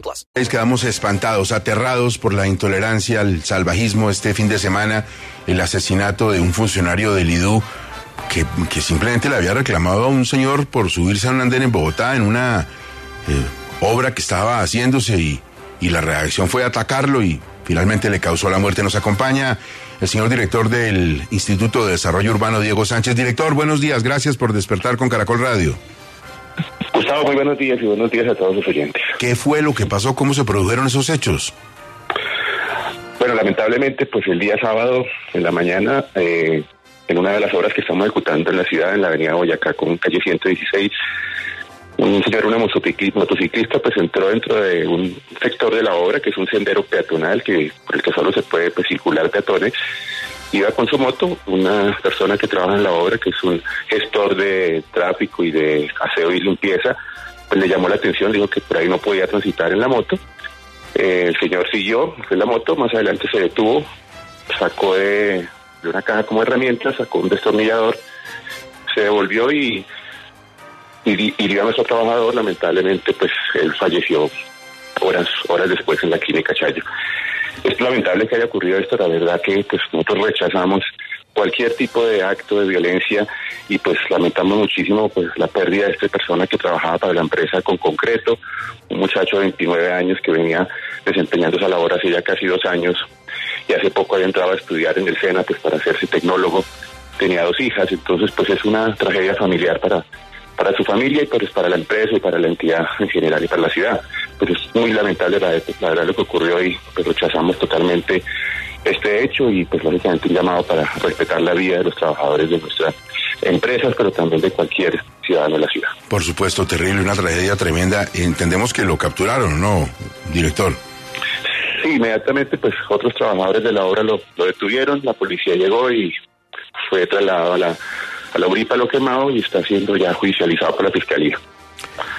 plus. Quedamos espantados, aterrados por la intolerancia, el salvajismo este fin de semana, el asesinato de un funcionario del IDU que, que simplemente le había reclamado a un señor por subirse a un andén en Bogotá en una eh, obra que estaba haciéndose y, y la reacción fue atacarlo y finalmente le causó la muerte. Nos acompaña el señor director del Instituto de Desarrollo Urbano, Diego Sánchez. Director, buenos días, gracias por despertar con Caracol Radio. Gustavo, muy buenos días y buenos días a todos los oyentes. ¿Qué fue lo que pasó? ¿Cómo se produjeron esos hechos? Bueno, lamentablemente, pues el día sábado en la mañana, eh, en una de las obras que estamos ejecutando en la ciudad, en la avenida Boyacá, con calle 116, un señor, una motociclista, pues entró dentro de un sector de la obra, que es un sendero peatonal, que por el que solo se puede pues, circular peatones. Iba con su moto una persona que trabaja en la obra, que es un gestor de tráfico y de aseo y limpieza, pues le llamó la atención, dijo que por ahí no podía transitar en la moto. Eh, el señor siguió, fue en la moto, más adelante se detuvo, sacó de, una caja como herramienta, sacó un destornillador, se devolvió y y hirió a nuestro trabajador, lamentablemente, pues él falleció horas, horas después en la clínica Chayo. Es lamentable que haya ocurrido esto, la verdad que pues nosotros rechazamos cualquier tipo de acto de violencia y pues lamentamos muchísimo pues la pérdida de esta persona que trabajaba para la empresa con concreto, un muchacho de 29 años que venía desempeñándose a la hora hace ya casi dos años y hace poco había entrado a estudiar en el SENA pues para hacerse tecnólogo, tenía dos hijas, entonces pues es una tragedia familiar para para su familia y pues para la empresa y para la entidad en general y para la ciudad. Pues es muy lamentable la, verdad lo que ocurrió y pues rechazamos totalmente este hecho y pues lógicamente un llamado para respetar la vida de los trabajadores de nuestras empresas, pero también de cualquier ciudadano de la ciudad. Por supuesto, terrible, una tragedia tremenda. Entendemos que lo capturaron, ¿no, director? Sí, inmediatamente pues otros trabajadores de la obra lo, lo detuvieron, la policía llegó y fue trasladado a la la lo quemado y está siendo ya judicializado por la Fiscalía.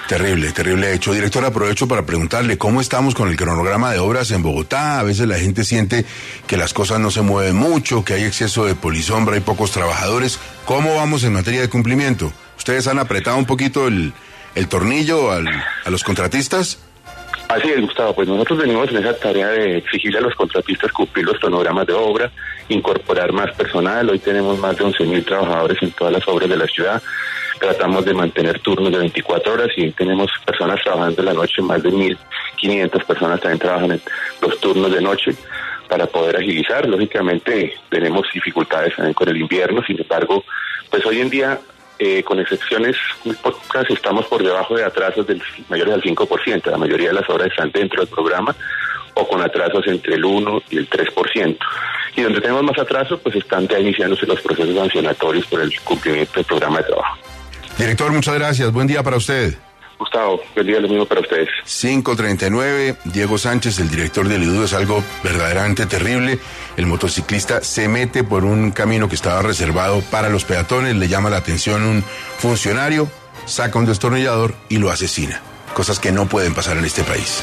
Terrible, terrible hecho. Director, aprovecho para preguntarle cómo estamos con el cronograma de obras en Bogotá. A veces la gente siente que las cosas no se mueven mucho, que hay exceso de polisombra, hay pocos trabajadores. ¿Cómo vamos en materia de cumplimiento? ¿Ustedes han apretado un poquito el, tornillo a los contratistas? Así es, Gustavo. Pues nosotros venimos en esa tarea de exigirle a los contratistas cumplir los cronogramas de obra, incorporar más personal. Hoy tenemos más de 11.000 trabajadores en todas las obras de la ciudad. Tratamos de mantener turnos de 24 horas y tenemos personas trabajando en la noche, más de 1.500 personas también trabajan en los turnos de noche para poder agilizar. Lógicamente tenemos dificultades también con el invierno, sin embargo, pues hoy en día eh, con excepciones muy pocas, estamos por debajo de atrasos del mayores del 5%. La mayoría de las obras están dentro del programa o con atrasos entre el 1 y el 3%. Y donde tenemos más atrasos, pues están ya iniciándose los procesos sancionatorios por el cumplimiento del programa de trabajo. Director, muchas gracias. Buen día para usted. Gustavo, buen día lo mismo para ustedes. 539, Diego Sánchez, el director del IDU, es algo verdaderamente terrible. El motociclista se mete por un camino que estaba reservado para los peatones, le llama la atención un funcionario, saca un destornillador y lo asesina. Cosas que no pueden pasar en este país.